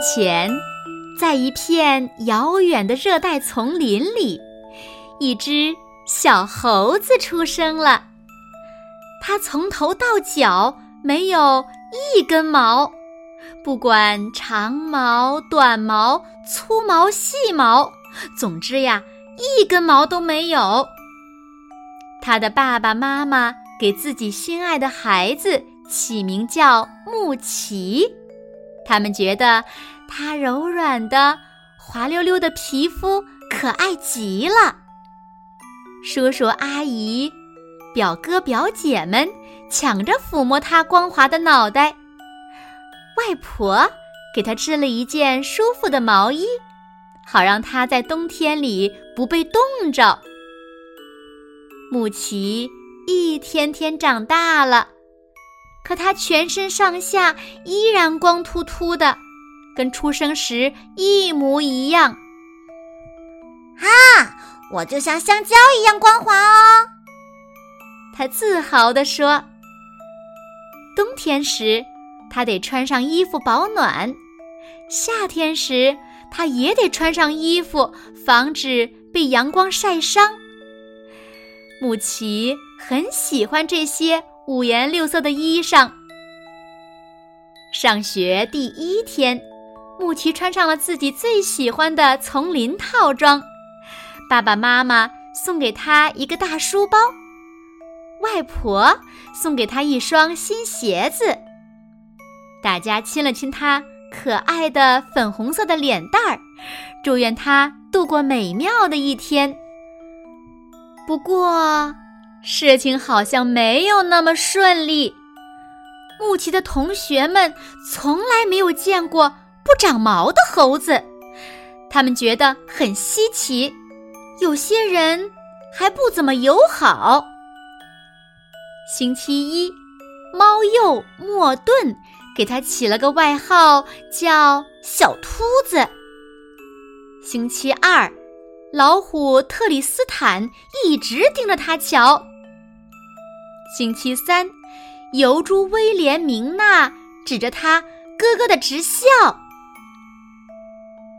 前，在一片遥远的热带丛林里，一只小猴子出生了。它从头到脚没有一根毛，不管长毛、短毛、粗毛、细毛，总之呀，一根毛都没有。他的爸爸妈妈给自己心爱的孩子起名叫木奇。他们觉得它柔软的、滑溜溜的皮肤可爱极了。叔叔阿姨、表哥表姐们抢着抚摸它光滑的脑袋。外婆给它织了一件舒服的毛衣，好让它在冬天里不被冻着。木奇一天天长大了。可他全身上下依然光秃秃的，跟出生时一模一样。啊，我就像香蕉一样光滑哦！他自豪地说。冬天时，他得穿上衣服保暖；夏天时，他也得穿上衣服，防止被阳光晒伤。木奇很喜欢这些。五颜六色的衣裳。上学第一天，穆奇穿上了自己最喜欢的丛林套装。爸爸妈妈送给他一个大书包，外婆送给他一双新鞋子。大家亲了亲他可爱的粉红色的脸蛋儿，祝愿他度过美妙的一天。不过，事情好像没有那么顺利。穆奇的同学们从来没有见过不长毛的猴子，他们觉得很稀奇。有些人还不怎么友好。星期一，猫鼬莫顿给他起了个外号，叫“小秃子”。星期二，老虎特里斯坦一直盯着他瞧。星期三，油猪威廉明娜指着他咯咯的直笑。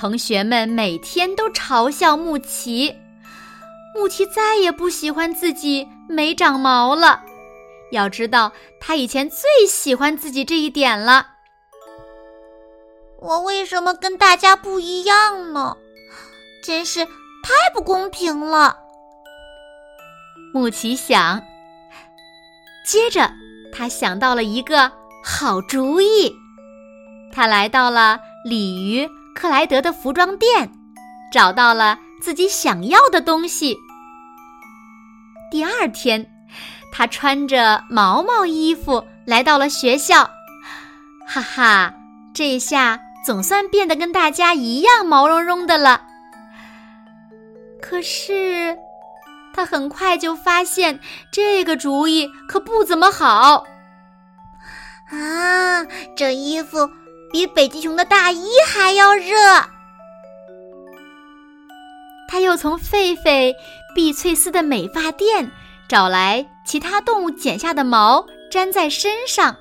同学们每天都嘲笑木奇，木奇再也不喜欢自己没长毛了。要知道，他以前最喜欢自己这一点了。我为什么跟大家不一样呢？真是太不公平了。木奇想。接着，他想到了一个好主意。他来到了鲤鱼克莱德的服装店，找到了自己想要的东西。第二天，他穿着毛毛衣服来到了学校。哈哈，这下总算变得跟大家一样毛茸茸的了。可是。他很快就发现这个主意可不怎么好。啊，这衣服比北极熊的大衣还要热。他又从狒狒碧翠丝的美发店找来其他动物剪下的毛粘在身上，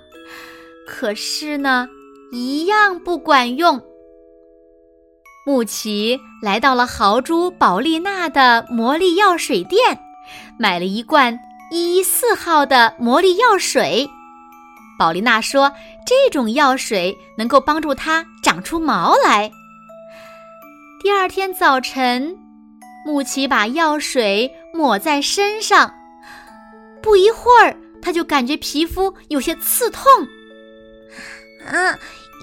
可是呢，一样不管用。穆奇来到了豪猪宝丽娜的魔力药水店，买了一罐一一四号的魔力药水。宝丽娜说：“这种药水能够帮助它长出毛来。”第二天早晨，穆奇把药水抹在身上，不一会儿，他就感觉皮肤有些刺痛。啊，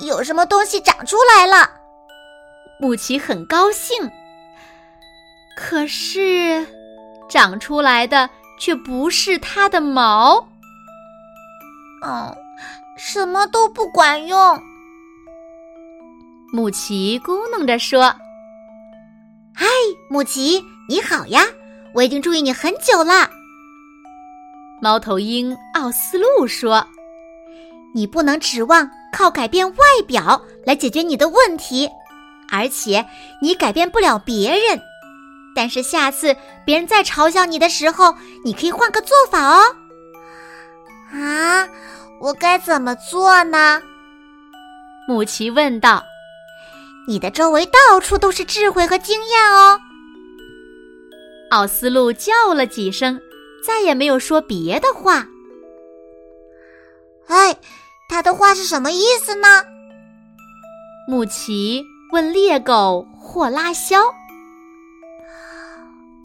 有什么东西长出来了？穆奇很高兴，可是长出来的却不是它的毛。哦，什么都不管用。母奇咕哝着说：“嗨，母奇，你好呀！我已经注意你很久了。”猫头鹰奥斯陆说：“你不能指望靠改变外表来解决你的问题，而且你改变不了别人。但是下次别人再嘲笑你的时候，你可以换个做法哦。”啊，我该怎么做呢？木奇问道。“你的周围到处都是智慧和经验哦。”奥斯陆叫了几声。再也没有说别的话。哎，他的话是什么意思呢？穆奇问猎狗霍拉肖。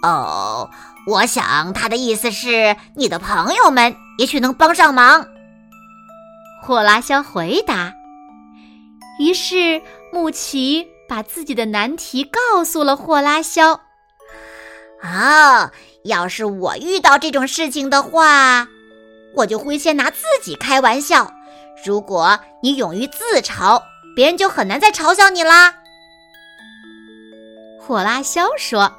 哦，我想他的意思是你的朋友们也许能帮上忙。霍拉肖回答。于是木奇把自己的难题告诉了霍拉肖。啊。要是我遇到这种事情的话，我就会先拿自己开玩笑。如果你勇于自嘲，别人就很难再嘲笑你啦。霍拉肖说：“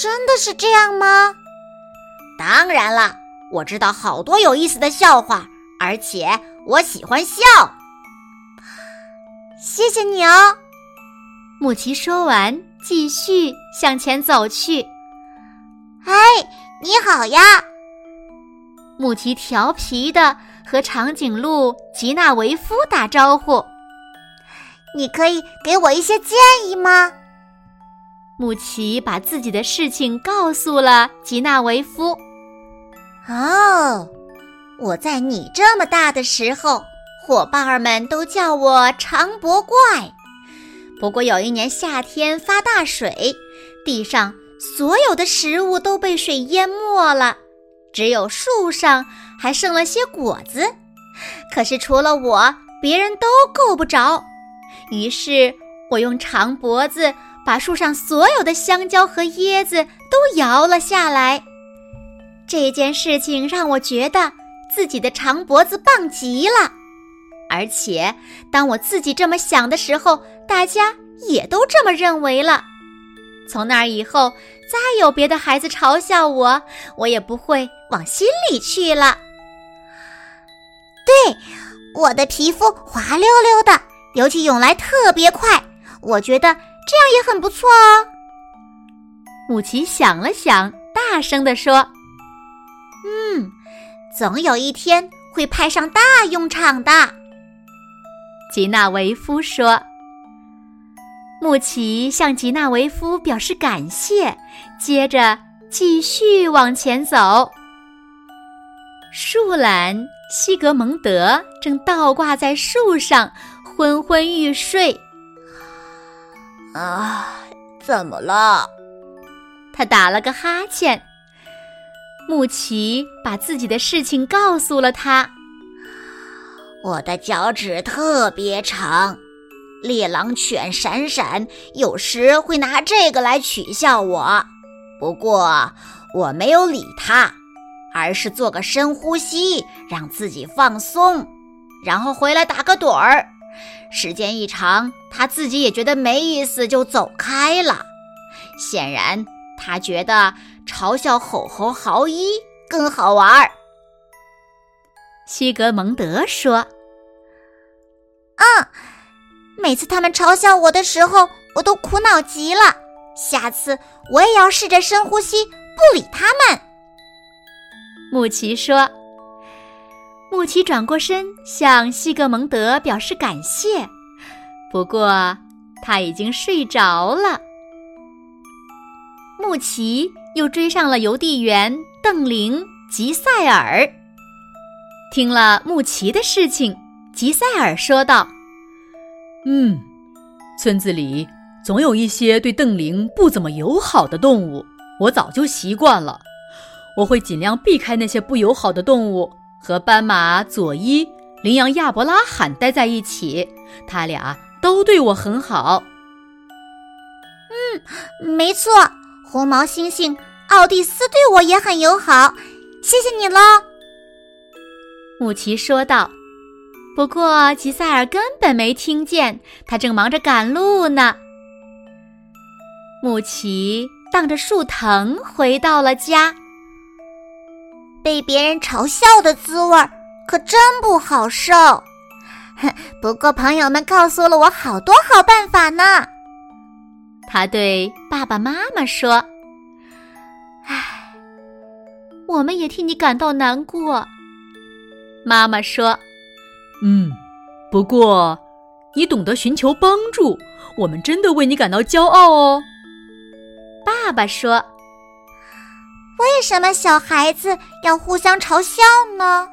真的是这样吗？”“当然了，我知道好多有意思的笑话，而且我喜欢笑。”谢谢你哦，木奇说完，继续向前走去。哎，你好呀！穆奇调皮的和长颈鹿吉纳维夫打招呼。你可以给我一些建议吗？穆奇把自己的事情告诉了吉纳维夫。哦，我在你这么大的时候，伙伴儿们都叫我长脖怪。不过有一年夏天发大水，地上。所有的食物都被水淹没了，只有树上还剩了些果子。可是除了我，别人都够不着。于是我用长脖子把树上所有的香蕉和椰子都摇了下来。这件事情让我觉得自己的长脖子棒极了。而且当我自己这么想的时候，大家也都这么认为了。从那以后，再有别的孩子嘲笑我，我也不会往心里去了。对，我的皮肤滑溜溜的，尤其涌来特别快，我觉得这样也很不错哦。母奇想了想，大声地说：“嗯，总有一天会派上大用场的。”吉纳维夫说。穆奇向吉纳维夫表示感谢，接着继续往前走。树懒西格蒙德正倒挂在树上，昏昏欲睡。啊，怎么了？他打了个哈欠。穆奇把自己的事情告诉了他。我的脚趾特别长。猎狼犬闪闪有时会拿这个来取笑我，不过我没有理他，而是做个深呼吸，让自己放松，然后回来打个盹儿。时间一长，他自己也觉得没意思，就走开了。显然，他觉得嘲笑吼猴豪伊更好玩儿。西格蒙德说：“嗯。”每次他们嘲笑我的时候，我都苦恼极了。下次我也要试着深呼吸，不理他们。穆奇说。穆奇转过身向西格蒙德表示感谢，不过他已经睡着了。穆奇又追上了邮递员邓灵吉塞尔。听了穆奇的事情，吉塞尔说道。嗯，村子里总有一些对邓灵不怎么友好的动物，我早就习惯了。我会尽量避开那些不友好的动物，和斑马佐伊、羚羊亚伯拉罕待在一起。他俩都对我很好。嗯，没错，红毛猩猩奥蒂斯对我也很友好。谢谢你喽，穆奇说道。不过吉赛尔根本没听见，他正忙着赶路呢。穆奇荡着树藤回到了家，被别人嘲笑的滋味可真不好受。不过朋友们告诉了我好多好办法呢。他对爸爸妈妈说：“唉，我们也替你感到难过。”妈妈说：“嗯，不过你懂得寻求帮助，我们真的为你感到骄傲哦。”爸爸说：“为什么小孩子要互相嘲笑呢？”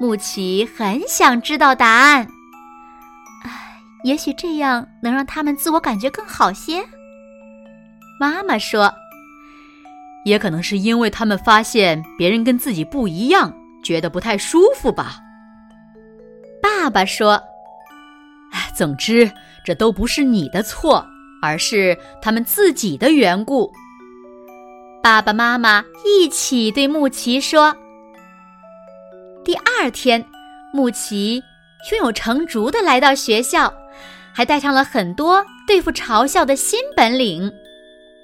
木奇很想知道答案。也许这样能让他们自我感觉更好些。妈妈说：“也可能是因为他们发现别人跟自己不一样，觉得不太舒服吧。”爸爸说：“哎，总之这都不是你的错，而是他们自己的缘故。”爸爸妈妈一起对穆奇说。第二天，穆奇胸有成竹的来到学校。还带上了很多对付嘲笑的新本领。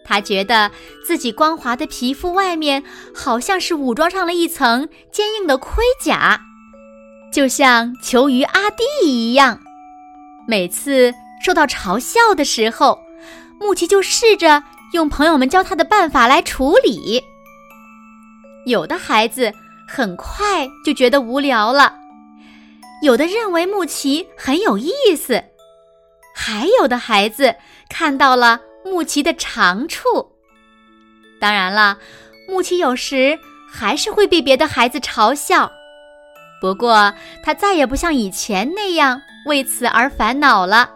他觉得自己光滑的皮肤外面好像是武装上了一层坚硬的盔甲，就像球鱼阿弟一样。每次受到嘲笑的时候，木奇就试着用朋友们教他的办法来处理。有的孩子很快就觉得无聊了，有的认为木奇很有意思。还有的孩子看到了木奇的长处，当然了，木奇有时还是会被别的孩子嘲笑，不过他再也不像以前那样为此而烦恼了。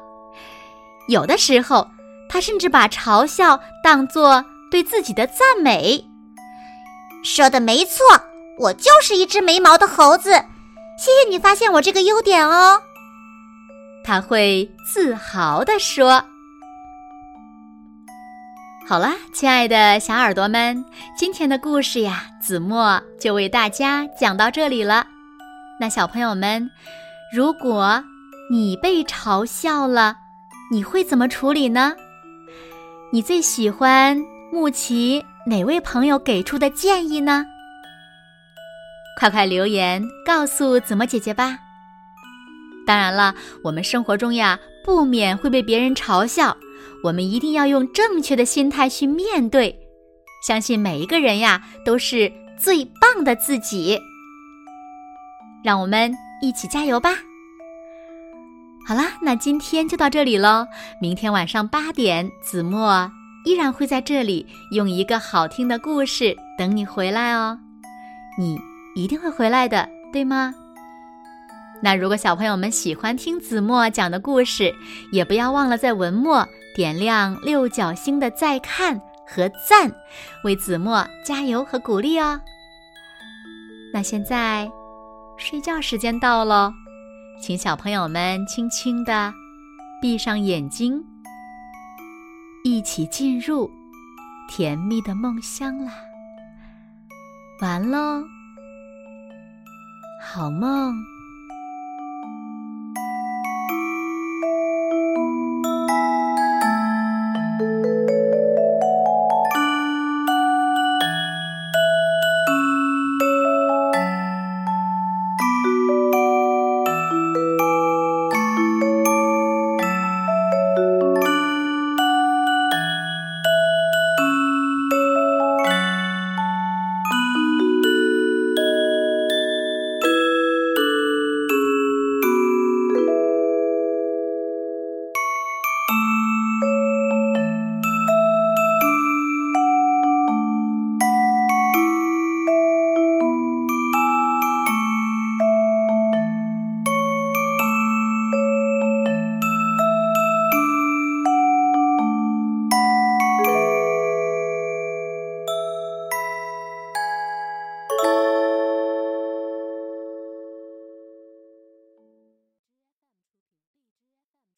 有的时候，他甚至把嘲笑当作对自己的赞美。说的没错，我就是一只没毛的猴子。谢谢你发现我这个优点哦。他会自豪地说：“好了，亲爱的小耳朵们，今天的故事呀，子墨就为大家讲到这里了。那小朋友们，如果你被嘲笑了，你会怎么处理呢？你最喜欢木奇哪位朋友给出的建议呢？快快留言告诉子墨姐姐吧。”当然了，我们生活中呀，不免会被别人嘲笑，我们一定要用正确的心态去面对，相信每一个人呀都是最棒的自己。让我们一起加油吧！好啦，那今天就到这里喽。明天晚上八点，子墨依然会在这里用一个好听的故事等你回来哦。你一定会回来的，对吗？那如果小朋友们喜欢听子墨讲的故事，也不要忘了在文末点亮六角星的再看和赞，为子墨加油和鼓励哦。那现在睡觉时间到喽，请小朋友们轻轻的闭上眼睛，一起进入甜蜜的梦乡啦。完喽，好梦。